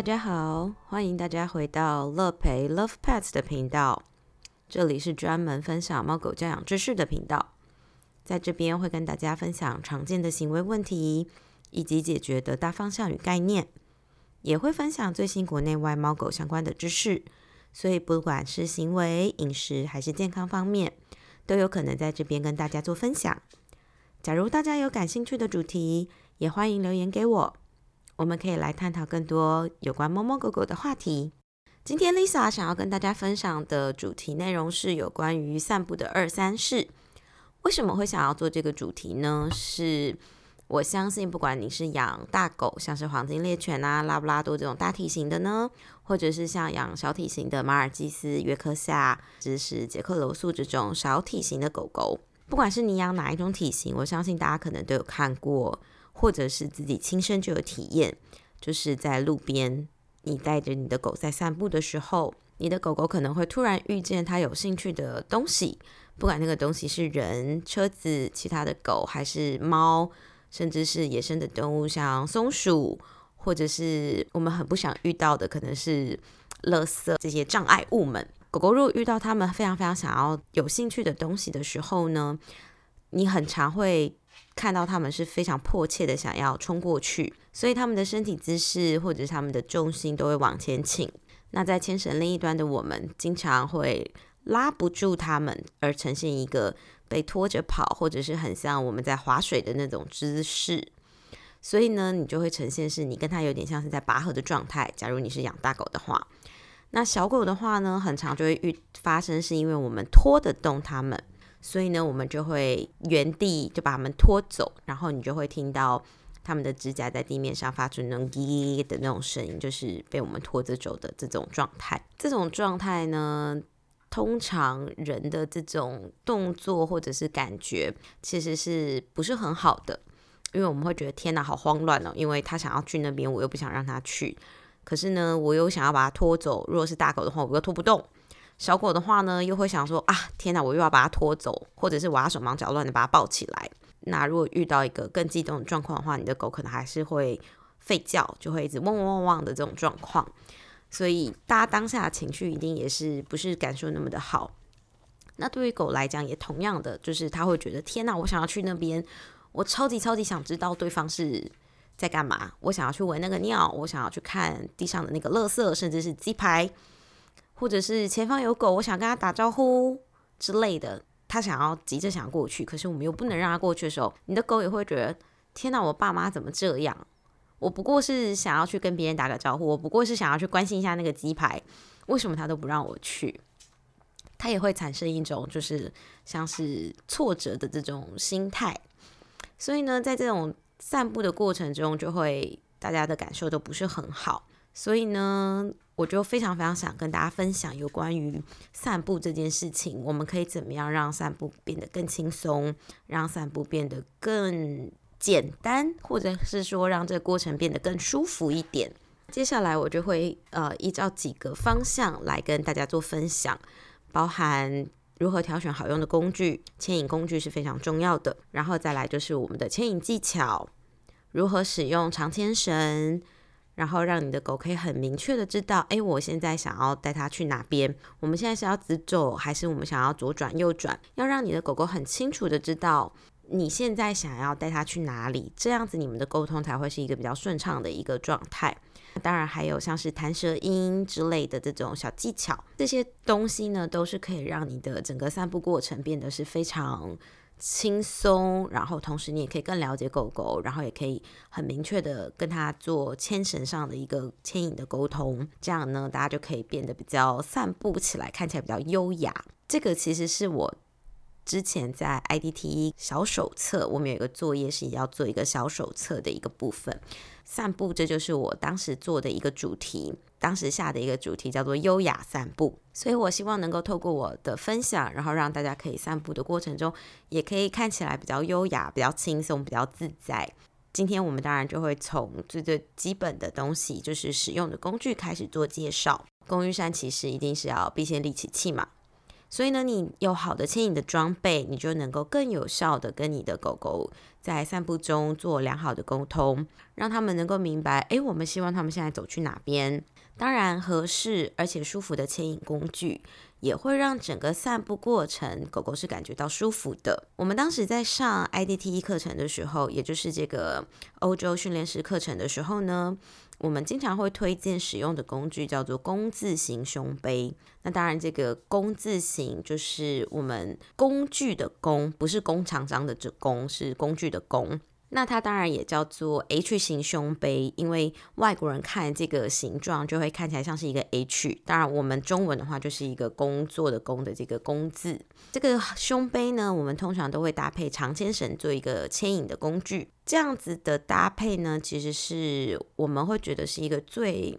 大家好，欢迎大家回到乐培 Love Pets 的频道。这里是专门分享猫狗教养知识的频道，在这边会跟大家分享常见的行为问题以及解决的大方向与概念，也会分享最新国内外猫狗相关的知识。所以不管是行为、饮食还是健康方面，都有可能在这边跟大家做分享。假如大家有感兴趣的主题，也欢迎留言给我。我们可以来探讨更多有关猫猫狗狗的话题。今天 Lisa 想要跟大家分享的主题内容是有关于散步的二三事。为什么会想要做这个主题呢？是我相信，不管你是养大狗，像是黄金猎犬啊、拉布拉多这种大体型的呢，或者是像养小体型的马尔济斯、约克夏、芝士、杰克罗素这种小体型的狗狗，不管是你养哪一种体型，我相信大家可能都有看过。或者是自己亲身就有体验，就是在路边，你带着你的狗在散步的时候，你的狗狗可能会突然遇见它有兴趣的东西，不管那个东西是人、车子、其他的狗，还是猫，甚至是野生的动物，像松鼠，或者是我们很不想遇到的，可能是垃圾这些障碍物们。狗狗如果遇到它们非常非常想要有兴趣的东西的时候呢，你很常会。看到他们是非常迫切的想要冲过去，所以他们的身体姿势或者是他们的重心都会往前倾。那在牵绳另一端的我们，经常会拉不住他们，而呈现一个被拖着跑，或者是很像我们在划水的那种姿势。所以呢，你就会呈现是你跟他有点像是在拔河的状态。假如你是养大狗的话，那小狗的话呢，很常就会遇发生，是因为我们拖得动它们。所以呢，我们就会原地就把它们拖走，然后你就会听到它们的指甲在地面上发出那种滴的那种声音，就是被我们拖着走的这种状态。这种状态呢，通常人的这种动作或者是感觉，其实是不是很好的？因为我们会觉得天哪，好慌乱哦！因为他想要去那边，我又不想让他去，可是呢，我又想要把它拖走。如果是大狗的话，我又拖不动。小狗的话呢，又会想说啊，天哪，我又要把它拖走，或者是我要手忙脚乱的把它抱起来。那如果遇到一个更激动的状况的话，你的狗可能还是会吠叫，就会一直汪汪汪汪的这种状况。所以大家当下的情绪一定也是不是感受那么的好。那对于狗来讲，也同样的，就是它会觉得天哪，我想要去那边，我超级超级想知道对方是在干嘛，我想要去闻那个尿，我想要去看地上的那个垃圾，甚至是鸡排。或者是前方有狗，我想跟他打招呼之类的，他想要急着想过去，可是我们又不能让他过去的时候，你的狗也会觉得天哪，我爸妈怎么这样？我不过是想要去跟别人打个招呼，我不过是想要去关心一下那个鸡排，为什么他都不让我去？他也会产生一种就是像是挫折的这种心态，所以呢，在这种散步的过程中，就会大家的感受都不是很好，所以呢。我就非常非常想跟大家分享有关于散步这件事情，我们可以怎么样让散步变得更轻松，让散步变得更简单，或者是说让这个过程变得更舒服一点。接下来我就会呃依照几个方向来跟大家做分享，包含如何挑选好用的工具，牵引工具是非常重要的，然后再来就是我们的牵引技巧，如何使用长牵绳。然后让你的狗可以很明确的知道，哎，我现在想要带它去哪边？我们现在是要直走，还是我们想要左转右转？要让你的狗狗很清楚的知道你现在想要带它去哪里，这样子你们的沟通才会是一个比较顺畅的一个状态。当然还有像是弹舌音之类的这种小技巧，这些东西呢，都是可以让你的整个散步过程变得是非常。轻松，然后同时你也可以更了解狗狗，然后也可以很明确的跟它做牵绳上的一个牵引的沟通，这样呢，大家就可以变得比较散步起来看起来比较优雅。这个其实是我之前在 IDT 小手册，我们有一个作业是要做一个小手册的一个部分。散步，这就是我当时做的一个主题，当时下的一个主题叫做优雅散步。所以我希望能够透过我的分享，然后让大家可以散步的过程中，也可以看起来比较优雅、比较轻松、比较自在。今天我们当然就会从最最基本的东西，就是使用的工具开始做介绍。工具山其实一定是要必先利其器嘛，所以呢，你有好的牵引的装备，你就能够更有效的跟你的狗狗在散步中做良好的沟通，让他们能够明白，诶，我们希望他们现在走去哪边。当然，合适而且舒服的牵引工具也会让整个散步过程狗狗是感觉到舒服的。我们当时在上 IDTE 课程的时候，也就是这个欧洲训练师课程的时候呢。我们经常会推荐使用的工具叫做工字型胸杯。那当然，这个工字型就是我们工具的工，不是工厂商的这工，是工具的工。那它当然也叫做 H 型胸杯，因为外国人看这个形状就会看起来像是一个 H。当然，我们中文的话就是一个工作的工的这个工字。这个胸杯呢，我们通常都会搭配长牵绳做一个牵引的工具。这样子的搭配呢，其实是我们会觉得是一个最。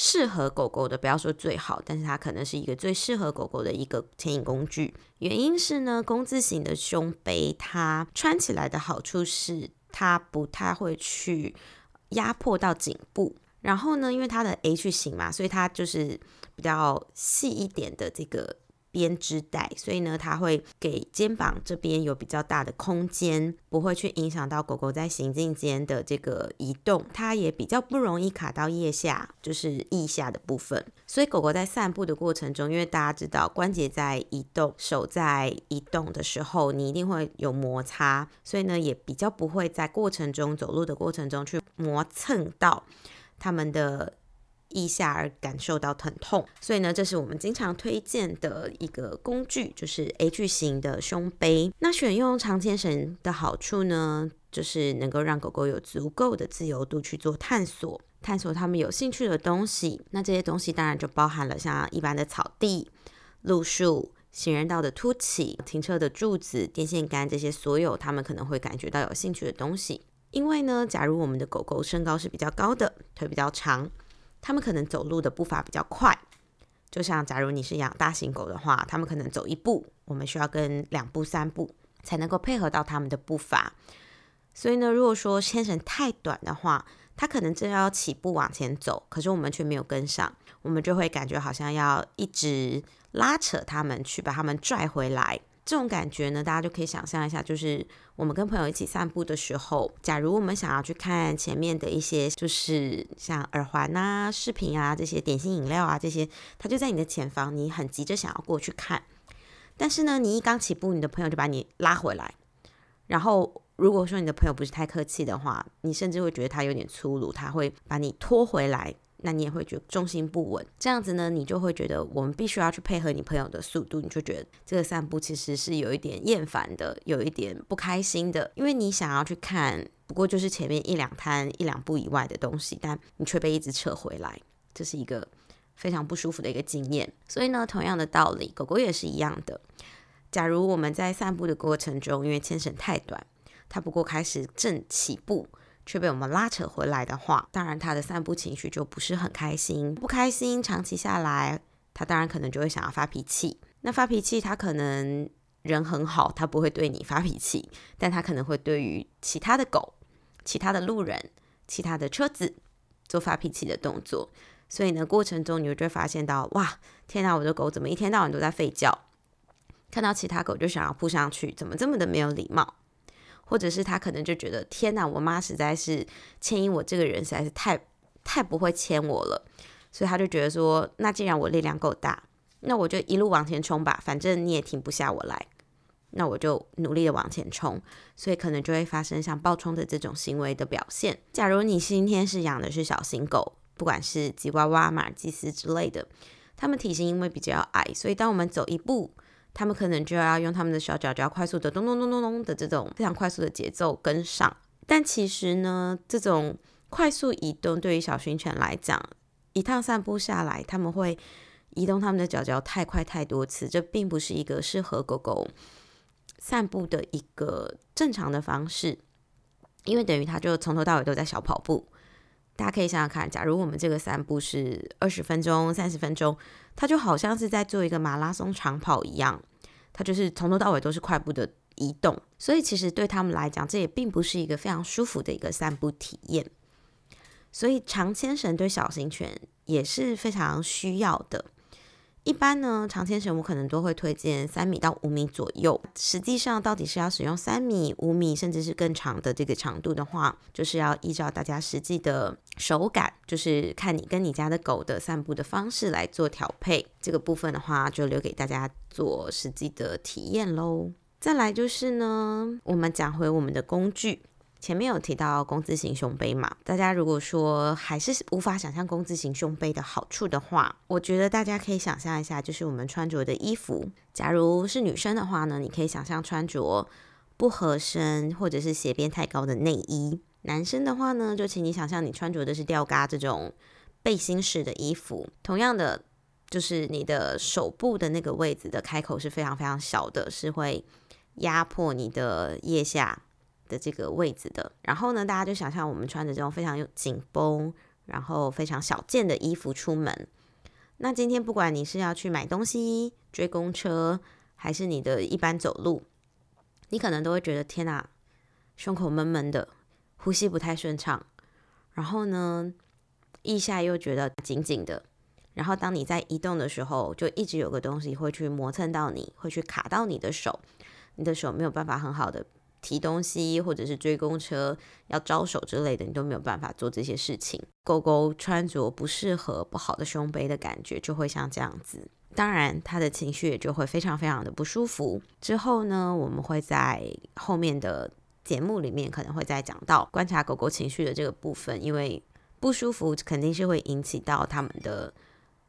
适合狗狗的，不要说最好，但是它可能是一个最适合狗狗的一个牵引工具。原因是呢，工字型的胸背，它穿起来的好处是它不太会去压迫到颈部。然后呢，因为它的 H 型嘛，所以它就是比较细一点的这个。编织带，所以呢，它会给肩膀这边有比较大的空间，不会去影响到狗狗在行进间的这个移动，它也比较不容易卡到腋下，就是腋下的部分。所以狗狗在散步的过程中，因为大家知道关节在移动、手在移动的时候，你一定会有摩擦，所以呢，也比较不会在过程中走路的过程中去磨蹭到它们的。腋下而感受到疼痛，所以呢，这是我们经常推荐的一个工具，就是 H 型的胸背。那选用长牵绳的好处呢，就是能够让狗狗有足够的自由度去做探索，探索他们有兴趣的东西。那这些东西当然就包含了像一般的草地、路树、行人道的凸起、停车的柱子、电线杆这些所有他们可能会感觉到有兴趣的东西。因为呢，假如我们的狗狗身高是比较高的，腿比较长。他们可能走路的步伐比较快，就像假如你是养大型狗的话，他们可能走一步，我们需要跟两步、三步才能够配合到他们的步伐。所以呢，如果说牵绳太短的话，它可能正要起步往前走，可是我们却没有跟上，我们就会感觉好像要一直拉扯他们去把他们拽回来。这种感觉呢，大家就可以想象一下，就是我们跟朋友一起散步的时候，假如我们想要去看前面的一些，就是像耳环啊、饰品啊这些点心饮料啊这些，它就在你的前方，你很急着想要过去看，但是呢，你一刚起步，你的朋友就把你拉回来，然后如果说你的朋友不是太客气的话，你甚至会觉得他有点粗鲁，他会把你拖回来。那你也会觉得重心不稳，这样子呢，你就会觉得我们必须要去配合你朋友的速度，你就觉得这个散步其实是有一点厌烦的，有一点不开心的，因为你想要去看，不过就是前面一两摊一两步以外的东西，但你却被一直扯回来，这是一个非常不舒服的一个经验。所以呢，同样的道理，狗狗也是一样的。假如我们在散步的过程中，因为牵绳太短，它不过开始正起步。却被我们拉扯回来的话，当然他的散步情绪就不是很开心，不开心，长期下来，他当然可能就会想要发脾气。那发脾气，他可能人很好，他不会对你发脾气，但他可能会对于其他的狗、其他的路人、其他的车子做发脾气的动作。所以呢，过程中你就会发现到，哇，天哪，我的狗怎么一天到晚都在吠叫？看到其他狗就想要扑上去，怎么这么的没有礼貌？或者是他可能就觉得天哪，我妈实在是牵引我这个人实在是太太不会牵我了，所以他就觉得说，那既然我力量够大，那我就一路往前冲吧，反正你也停不下我来，那我就努力的往前冲，所以可能就会发生像暴冲的这种行为的表现。假如你今天是养的是小型狗，不管是吉娃娃、马尔济斯之类的，它们体型因为比较矮，所以当我们走一步。他们可能就要用他们的小脚脚快速的咚咚咚咚咚的这种非常快速的节奏跟上，但其实呢，这种快速移动对于小型犬来讲，一趟散步下来，他们会移动他们的脚脚太快太多次，这并不是一个适合狗狗散步的一个正常的方式，因为等于它就从头到尾都在小跑步。大家可以想想看，假如我们这个散步是二十分钟、三十分钟。它就好像是在做一个马拉松长跑一样，它就是从头到尾都是快步的移动，所以其实对他们来讲，这也并不是一个非常舒服的一个散步体验。所以长牵绳对小型犬也是非常需要的，一般呢，长牵绳我可能都会推荐三米到五米左右。实际上，到底是要使用三米、五米，甚至是更长的这个长度的话，就是要依照大家实际的手感，就是看你跟你家的狗的散步的方式来做调配。这个部分的话，就留给大家做实际的体验喽。再来就是呢，我们讲回我们的工具。前面有提到工字型胸背嘛？大家如果说还是无法想象工字型胸背的好处的话，我觉得大家可以想象一下，就是我们穿着的衣服。假如是女生的话呢，你可以想象穿着不合身或者是斜边太高的内衣；男生的话呢，就请你想象你穿着的是吊嘎这种背心式的衣服。同样的，就是你的手部的那个位置的开口是非常非常小的，是会压迫你的腋下。的这个位置的，然后呢，大家就想象我们穿着这种非常有紧绷，然后非常小件的衣服出门。那今天不管你是要去买东西、追公车，还是你的一般走路，你可能都会觉得天哪，胸口闷闷的，呼吸不太顺畅。然后呢，腋下又觉得紧紧的。然后当你在移动的时候，就一直有个东西会去磨蹭到你，会去卡到你的手，你的手没有办法很好的。提东西或者是追公车要招手之类的，你都没有办法做这些事情。狗狗穿着不适合不好的胸背的感觉，就会像这样子。当然，它的情绪也就会非常非常的不舒服。之后呢，我们会在后面的节目里面可能会再讲到观察狗狗情绪的这个部分，因为不舒服肯定是会引起到他们的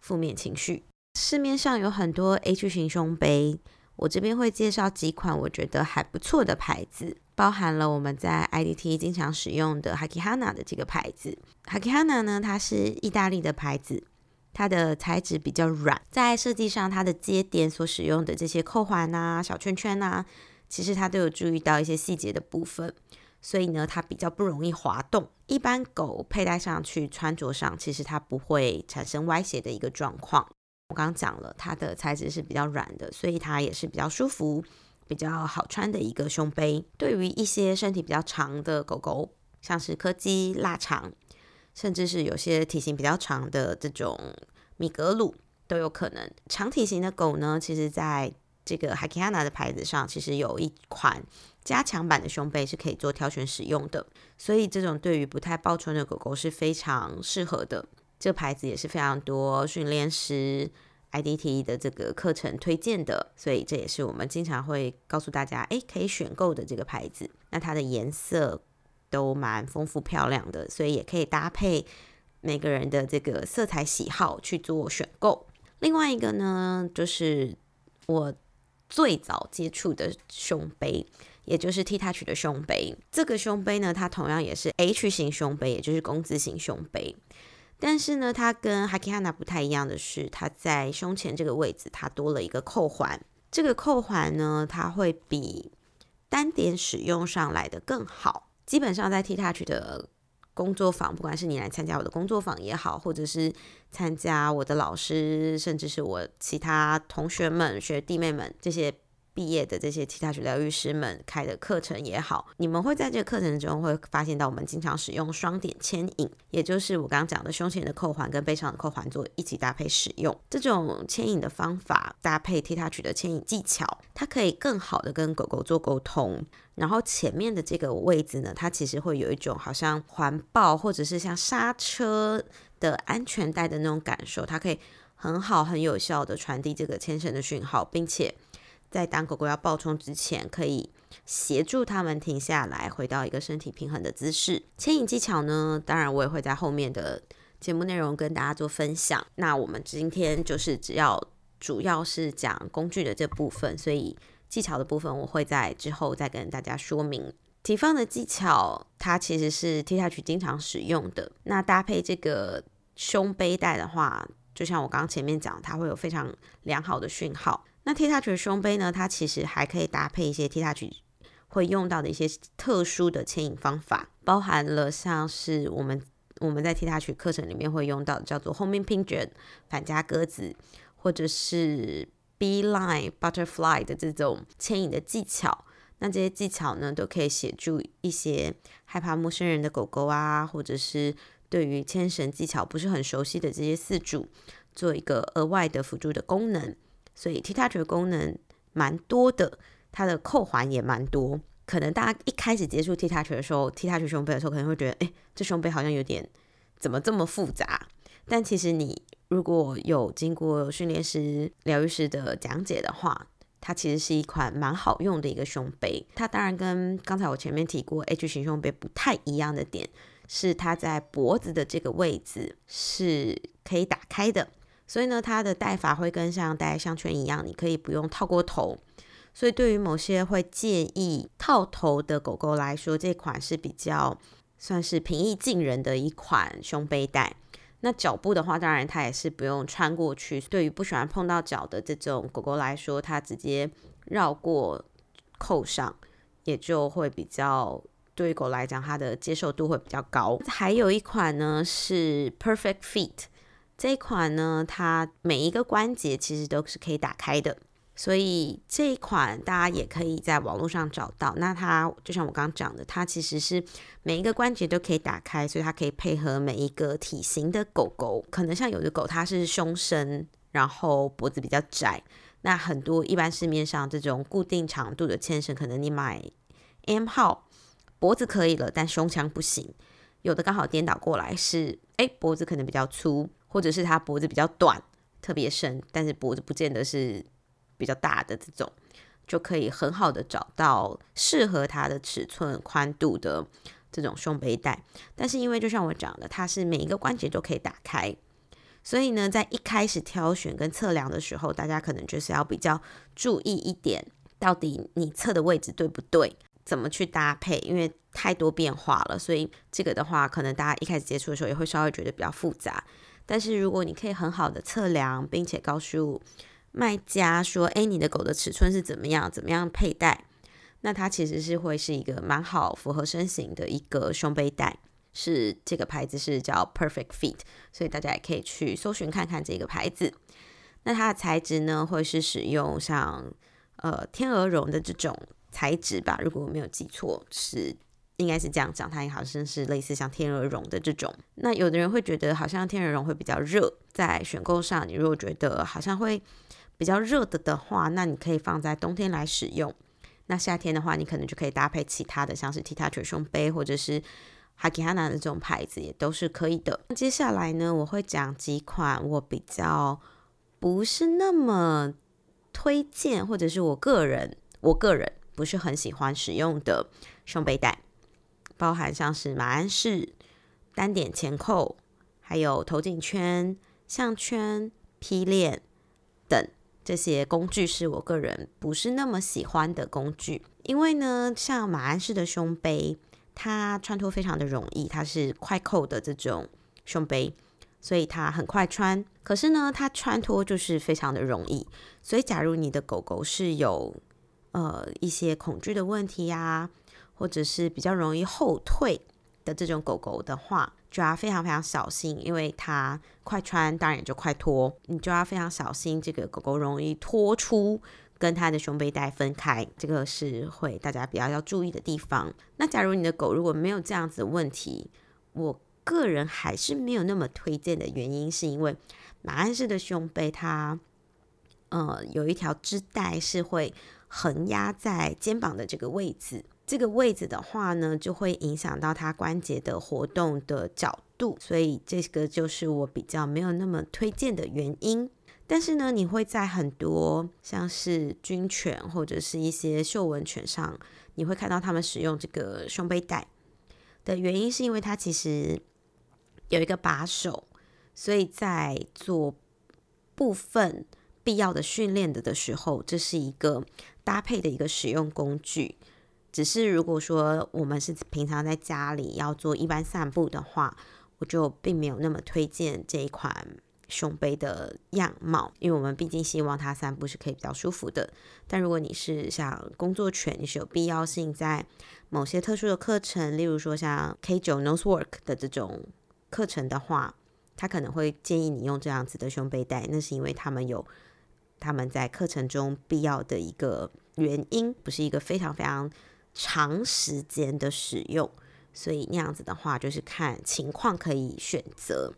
负面情绪。市面上有很多 H 型胸背。我这边会介绍几款我觉得还不错的牌子，包含了我们在 IDT 经常使用的 Hakihana 的这个牌子。Hakihana 呢，它是意大利的牌子，它的材质比较软，在设计上，它的接点所使用的这些扣环啊、小圈圈啊，其实它都有注意到一些细节的部分，所以呢，它比较不容易滑动。一般狗佩戴上去、穿着上，其实它不会产生歪斜的一个状况。我刚讲了，它的材质是比较软的，所以它也是比较舒服、比较好穿的一个胸背。对于一些身体比较长的狗狗，像是柯基、腊肠，甚至是有些体型比较长的这种米格鲁，都有可能。长体型的狗呢，其实在这个 h a k i a n a 的牌子上，其实有一款加强版的胸背是可以做挑选使用的，所以这种对于不太抱春的狗狗是非常适合的。这个牌子也是非常多训练师 IDT 的这个课程推荐的，所以这也是我们经常会告诉大家，哎，可以选购的这个牌子。那它的颜色都蛮丰富漂亮的，所以也可以搭配每个人的这个色彩喜好去做选购。另外一个呢，就是我最早接触的胸杯，也就是 T Touch 的胸杯。这个胸杯呢，它同样也是 H 型胸杯，也就是工字型胸杯。但是呢，它跟 Hakihana 不太一样的是，它在胸前这个位置，它多了一个扣环。这个扣环呢，它会比单点使用上来的更好。基本上在 T Touch 的工作坊，不管是你来参加我的工作坊也好，或者是参加我的老师，甚至是我其他同学们、学弟妹们这些。毕业的这些其他学疗愈师们开的课程也好，你们会在这个课程中会发现到，我们经常使用双点牵引，也就是我刚刚讲的胸前的扣环跟背上的扣环做一起搭配使用。这种牵引的方法搭配 t o u 的牵引技巧，它可以更好的跟狗狗做沟通。然后前面的这个位置呢，它其实会有一种好像环抱或者是像刹车的安全带的那种感受，它可以很好很有效的传递这个牵绳的讯号，并且。在当狗狗要暴冲之前，可以协助它们停下来，回到一个身体平衡的姿势。牵引技巧呢，当然我也会在后面的节目内容跟大家做分享。那我们今天就是只要主要是讲工具的这部分，所以技巧的部分我会在之后再跟大家说明。提放的技巧，它其实是 T 下去经常使用的。那搭配这个胸背带的话，就像我刚前面讲，它会有非常良好的讯号。那 T Touch 的胸背呢？它其实还可以搭配一些 T Touch 会用到的一些特殊的牵引方法，包含了像是我们我们在 T Touch 课程里面会用到的叫做 Homing Pigeon 反夹鸽子，或者是 be line Butterfly 的这种牵引的技巧。那这些技巧呢，都可以协助一些害怕陌生人的狗狗啊，或者是对于牵绳技巧不是很熟悉的这些饲主。做一个额外的辅助的功能，所以 T touch 的功能蛮多的，它的扣环也蛮多。可能大家一开始接触 T touch 的时候，T touch 胸背的时候，可能会觉得，哎，这胸背好像有点怎么这么复杂？但其实你如果有经过训练师、疗愈师的讲解的话，它其实是一款蛮好用的一个胸背。它当然跟刚才我前面提过 H 型胸背不太一样的点，是它在脖子的这个位置是可以打开的，所以呢，它的戴法会跟像戴项圈一样，你可以不用套过头。所以，对于某些会介意套头的狗狗来说，这款是比较算是平易近人的一款胸背带。那脚部的话，当然它也是不用穿过去。对于不喜欢碰到脚的这种狗狗来说，它直接绕过扣上，也就会比较对于狗来讲，它的接受度会比较高。还有一款呢是 Perfect Feet，这一款呢，它每一个关节其实都是可以打开的。所以这一款大家也可以在网络上找到。那它就像我刚刚讲的，它其实是每一个关节都可以打开，所以它可以配合每一个体型的狗狗。可能像有的狗它是胸深，然后脖子比较窄。那很多一般市面上这种固定长度的牵绳，可能你买 M 号脖子可以了，但胸腔不行。有的刚好颠倒过来是，哎，脖子可能比较粗，或者是它脖子比较短，特别深，但是脖子不见得是。比较大的这种，就可以很好的找到适合它的尺寸宽度的这种胸背带。但是因为就像我讲的，它是每一个关节都可以打开，所以呢，在一开始挑选跟测量的时候，大家可能就是要比较注意一点，到底你测的位置对不对，怎么去搭配，因为太多变化了，所以这个的话，可能大家一开始接触的时候也会稍微觉得比较复杂。但是如果你可以很好的测量，并且告诉卖家说：“哎，你的狗的尺寸是怎么样？怎么样佩戴？那它其实是会是一个蛮好符合身形的一个胸背带，是这个牌子是叫 Perfect Fit，所以大家也可以去搜寻看看这个牌子。那它的材质呢，会是使用像呃天鹅绒的这种材质吧？如果我没有记错，是应该是这样讲，它也好像是类似像天鹅绒的这种。那有的人会觉得好像天鹅绒会比较热，在选购上，你如果觉得好像会。比较热的的话，那你可以放在冬天来使用。那夏天的话，你可能就可以搭配其他的，像是 T Touch 胸杯或者是 Hakihana 的这种牌子，也都是可以的。接下来呢，我会讲几款我比较不是那么推荐，或者是我个人我个人不是很喜欢使用的胸背带，包含像是马鞍式、单点前扣，还有头颈圈、项圈、披链等。这些工具是我个人不是那么喜欢的工具，因为呢，像马鞍式的胸背，它穿脱非常的容易，它是快扣的这种胸背，所以它很快穿。可是呢，它穿脱就是非常的容易，所以假如你的狗狗是有呃一些恐惧的问题呀，或者是比较容易后退的这种狗狗的话。就要非常非常小心，因为它快穿，当然也就快脱。你就要非常小心，这个狗狗容易脱出跟它的胸背带分开，这个是会大家比较要注意的地方。那假如你的狗如果没有这样子问题，我个人还是没有那么推荐的原因，是因为马鞍式的胸背它，呃，有一条织带是会横压在肩膀的这个位置。这个位置的话呢，就会影响到它关节的活动的角度，所以这个就是我比较没有那么推荐的原因。但是呢，你会在很多像是军犬或者是一些嗅闻犬上，你会看到他们使用这个胸背带的原因，是因为它其实有一个把手，所以在做部分必要的训练的的时候，这是一个搭配的一个使用工具。只是如果说我们是平常在家里要做一般散步的话，我就并没有那么推荐这一款胸背的样貌，因为我们毕竟希望它散步是可以比较舒服的。但如果你是像工作犬，你是有必要性在某些特殊的课程，例如说像 K 九 Nose Work 的这种课程的话，他可能会建议你用这样子的胸背带，那是因为他们有他们在课程中必要的一个原因，不是一个非常非常。长时间的使用，所以那样子的话，就是看情况可以选择。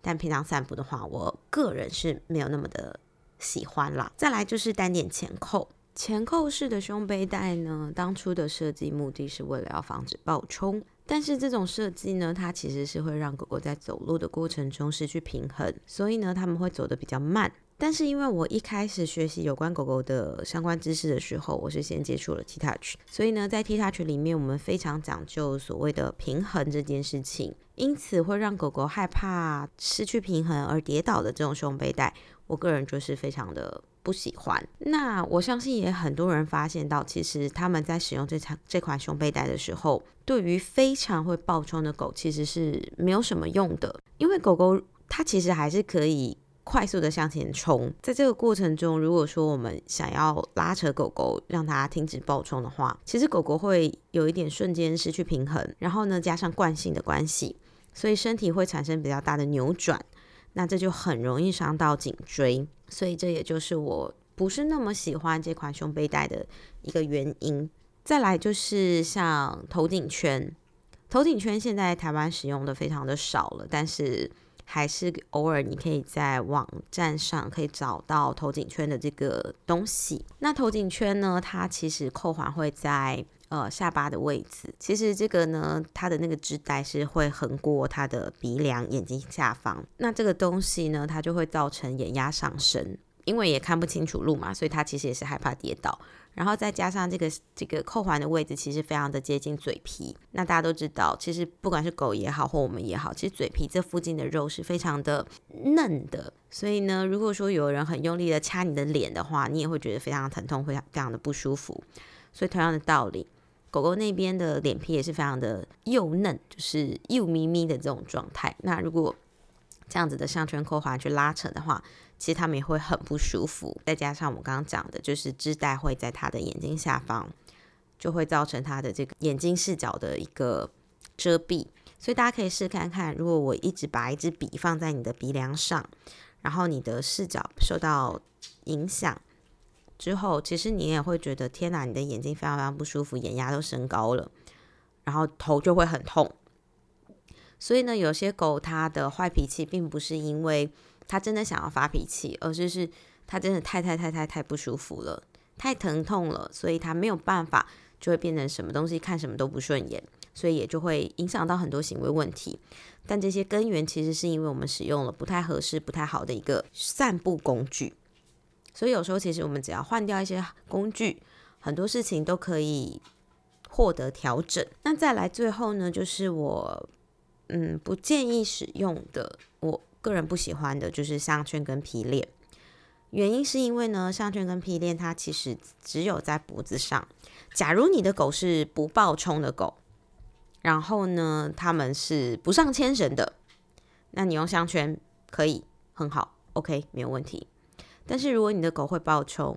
但平常散步的话，我个人是没有那么的喜欢啦。再来就是单点前扣，前扣式的胸背带呢，当初的设计目的是为了要防止暴冲。但是这种设计呢，它其实是会让狗狗在走路的过程中失去平衡，所以呢，他们会走得比较慢。但是因为我一开始学习有关狗狗的相关知识的时候，我是先接触了 T Touch，所以呢，在 T Touch 里面，我们非常讲究所谓的平衡这件事情，因此会让狗狗害怕失去平衡而跌倒的这种胸背带，我个人就是非常的。不喜欢，那我相信也很多人发现到，其实他们在使用这场这款胸背带的时候，对于非常会爆冲的狗，其实是没有什么用的，因为狗狗它其实还是可以快速的向前冲，在这个过程中，如果说我们想要拉扯狗狗，让它停止暴冲的话，其实狗狗会有一点瞬间失去平衡，然后呢，加上惯性的关系，所以身体会产生比较大的扭转。那这就很容易伤到颈椎，所以这也就是我不是那么喜欢这款胸背带的一个原因。再来就是像头顶圈，头顶圈现在台湾使用的非常的少了，但是还是偶尔你可以在网站上可以找到头颈圈的这个东西。那头颈圈呢，它其实扣环会在。呃，下巴的位置，其实这个呢，它的那个织带是会横过它的鼻梁、眼睛下方。那这个东西呢，它就会造成眼压上升，因为也看不清楚路嘛，所以它其实也是害怕跌倒。然后再加上这个这个扣环的位置，其实非常的接近嘴皮。那大家都知道，其实不管是狗也好，或我们也好，其实嘴皮这附近的肉是非常的嫩的。所以呢，如果说有人很用力的掐你的脸的话，你也会觉得非常疼痛，会非常的不舒服。所以同样的道理。狗狗那边的脸皮也是非常的幼嫩，就是幼咪咪的这种状态。那如果这样子的项圈扣环去拉扯的话，其实他们也会很不舒服。再加上我刚刚讲的，就是织带会在他的眼睛下方，就会造成他的这个眼睛视角的一个遮蔽。所以大家可以试看看，如果我一直把一支笔放在你的鼻梁上，然后你的视角受到影响。之后，其实你也会觉得天哪，你的眼睛非常非常不舒服，眼压都升高了，然后头就会很痛。所以呢，有些狗它的坏脾气，并不是因为他真的想要发脾气，而是是他真的太太太太太不舒服了，太疼痛了，所以他没有办法，就会变成什么东西看什么都不顺眼，所以也就会影响到很多行为问题。但这些根源其实是因为我们使用了不太合适、不太好的一个散步工具。所以有时候，其实我们只要换掉一些工具，很多事情都可以获得调整。那再来最后呢，就是我嗯不建议使用的，我个人不喜欢的就是项圈跟皮链。原因是因为呢，项圈跟皮链它其实只有在脖子上。假如你的狗是不暴冲的狗，然后呢，他们是不上牵绳的，那你用项圈可以很好，OK，没有问题。但是如果你的狗会暴冲，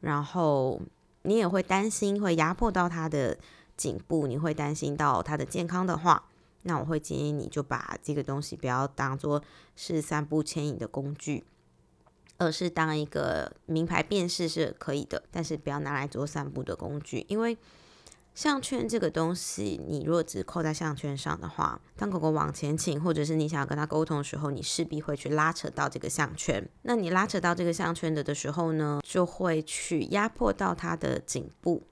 然后你也会担心会压迫到它的颈部，你会担心到它的健康的话，那我会建议你就把这个东西不要当做是散步牵引的工具，而是当一个名牌辨识是可以的，但是不要拿来做散步的工具，因为。项圈这个东西，你若只扣在项圈上的话，当狗狗往前倾，或者是你想要跟它沟通的时候，你势必会去拉扯到这个项圈。那你拉扯到这个项圈的的时候呢，就会去压迫到它的颈部。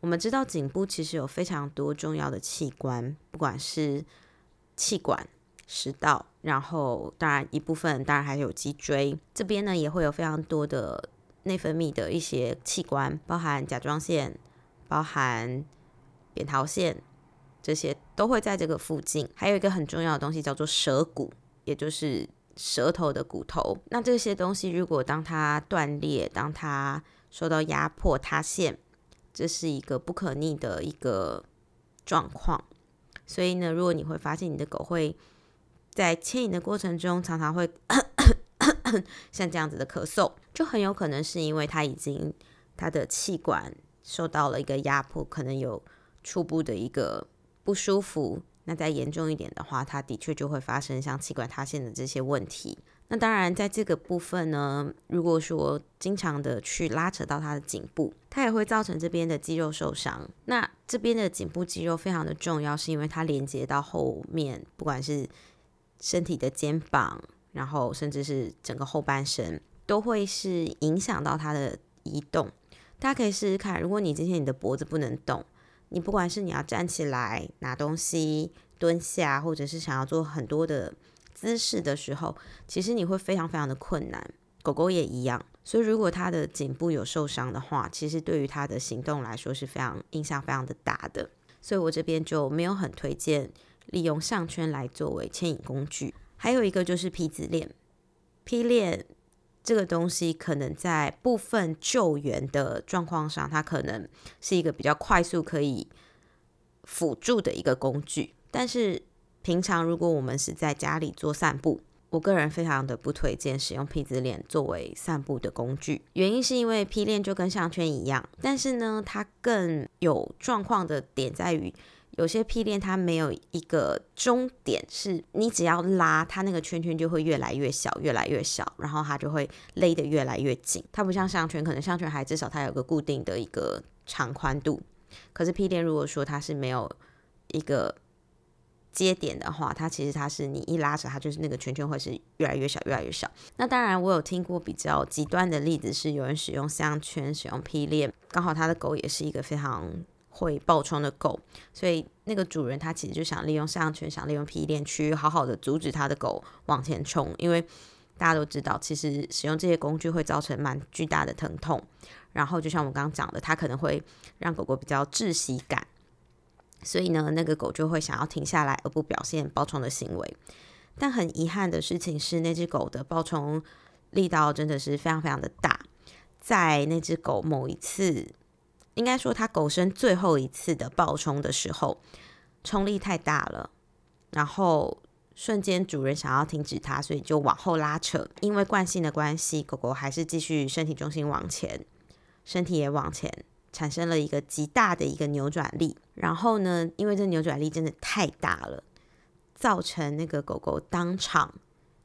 我们知道颈部其实有非常多重要的器官，不管是气管、食道，然后当然一部分当然还有脊椎这边呢，也会有非常多的内分泌的一些器官，包含甲状腺。包含扁桃腺，这些都会在这个附近。还有一个很重要的东西叫做舌骨，也就是舌头的骨头。那这些东西如果当它断裂，当它受到压迫塌陷，这是一个不可逆的一个状况。所以呢，如果你会发现你的狗会在牵引的过程中常常会 像这样子的咳嗽，就很有可能是因为它已经它的气管。受到了一个压迫，可能有初步的一个不舒服。那再严重一点的话，它的确就会发生像气管塌陷的这些问题。那当然，在这个部分呢，如果说经常的去拉扯到它的颈部，它也会造成这边的肌肉受伤。那这边的颈部肌肉非常的重要，是因为它连接到后面，不管是身体的肩膀，然后甚至是整个后半身，都会是影响到它的移动。大家可以试试看，如果你今天你的脖子不能动，你不管是你要站起来拿东西、蹲下，或者是想要做很多的姿势的时候，其实你会非常非常的困难。狗狗也一样，所以如果它的颈部有受伤的话，其实对于它的行动来说是非常影响非常的大的。所以我这边就没有很推荐利用项圈来作为牵引工具。还有一个就是皮子链，皮链。这个东西可能在部分救援的状况上，它可能是一个比较快速可以辅助的一个工具。但是平常如果我们是在家里做散步，我个人非常的不推荐使用皮子链作为散步的工具。原因是因为皮链就跟项圈一样，但是呢，它更有状况的点在于。有些屁链它没有一个终点，是你只要拉它那个圈圈就会越来越小，越来越小，然后它就会勒得越来越紧。它不像项圈，可能项圈还至少它有个固定的一个长宽度。可是屁链如果说它是没有一个接点的话，它其实它是你一拉扯，它就是那个圈圈会是越来越小，越来越小。那当然，我有听过比较极端的例子，是有人使用项圈，使用屁链，刚好他的狗也是一个非常。会爆冲的狗，所以那个主人他其实就想利用项圈，想利用皮链去好好的阻止他的狗往前冲。因为大家都知道，其实使用这些工具会造成蛮巨大的疼痛。然后就像我刚刚讲的，它可能会让狗狗比较窒息感，所以呢，那个狗就会想要停下来而不表现暴冲的行为。但很遗憾的事情是，那只狗的暴冲力道真的是非常非常的大，在那只狗某一次。应该说，它狗生最后一次的暴冲的时候，冲力太大了，然后瞬间主人想要停止它，所以就往后拉扯。因为惯性的关系，狗狗还是继续身体重心往前，身体也往前，产生了一个极大的一个扭转力。然后呢，因为这扭转力真的太大了，造成那个狗狗当场。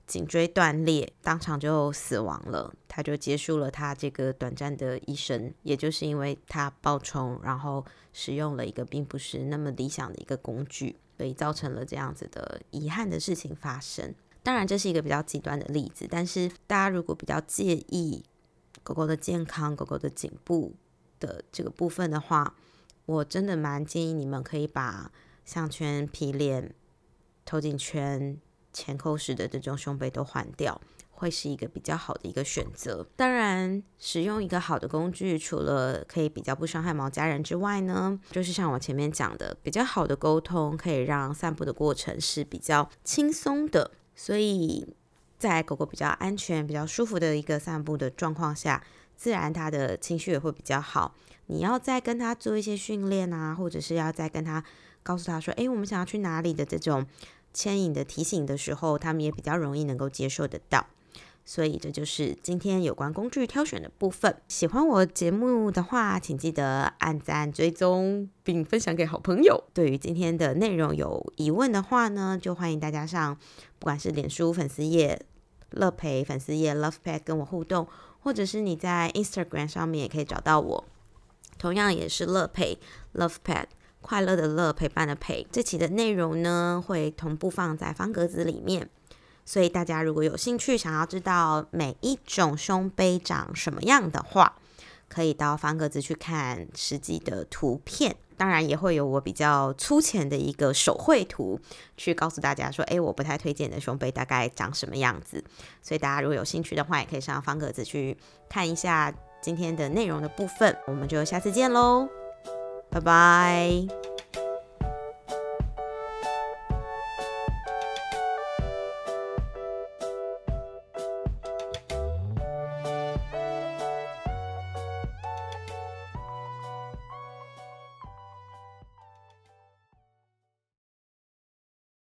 颈椎断裂，当场就死亡了。他就结束了他这个短暂的一生，也就是因为他爆冲，然后使用了一个并不是那么理想的一个工具，所以造成了这样子的遗憾的事情发生。当然，这是一个比较极端的例子，但是大家如果比较介意狗狗的健康、狗狗的颈部的这个部分的话，我真的蛮建议你们可以把项圈、皮链、头颈圈。前扣式的这种胸背都换掉，会是一个比较好的一个选择。当然，使用一个好的工具，除了可以比较不伤害毛家人之外呢，就是像我前面讲的，比较好的沟通可以让散步的过程是比较轻松的。所以在狗狗比较安全、比较舒服的一个散步的状况下，自然他的情绪也会比较好。你要再跟他做一些训练啊，或者是要再跟他告诉他说：“诶，我们想要去哪里的这种。”牵引的提醒的时候，他们也比较容易能够接受得到，所以这就是今天有关工具挑选的部分。喜欢我节目的话，请记得按赞、追踪并分享给好朋友。对于今天的内容有疑问的话呢，就欢迎大家上不管是脸书粉丝页、乐培粉丝页、Love Pad 跟我互动，或者是你在 Instagram 上面也可以找到我，同样也是乐培 Love Pad。快乐的乐，陪伴的陪。这期的内容呢，会同步放在方格子里面，所以大家如果有兴趣想要知道每一种胸杯长什么样的话，可以到方格子去看实际的图片。当然也会有我比较粗浅的一个手绘图，去告诉大家说，诶，我不太推荐的胸背大概长什么样子。所以大家如果有兴趣的话，也可以上方格子去看一下今天的内容的部分。我们就下次见喽。拜拜。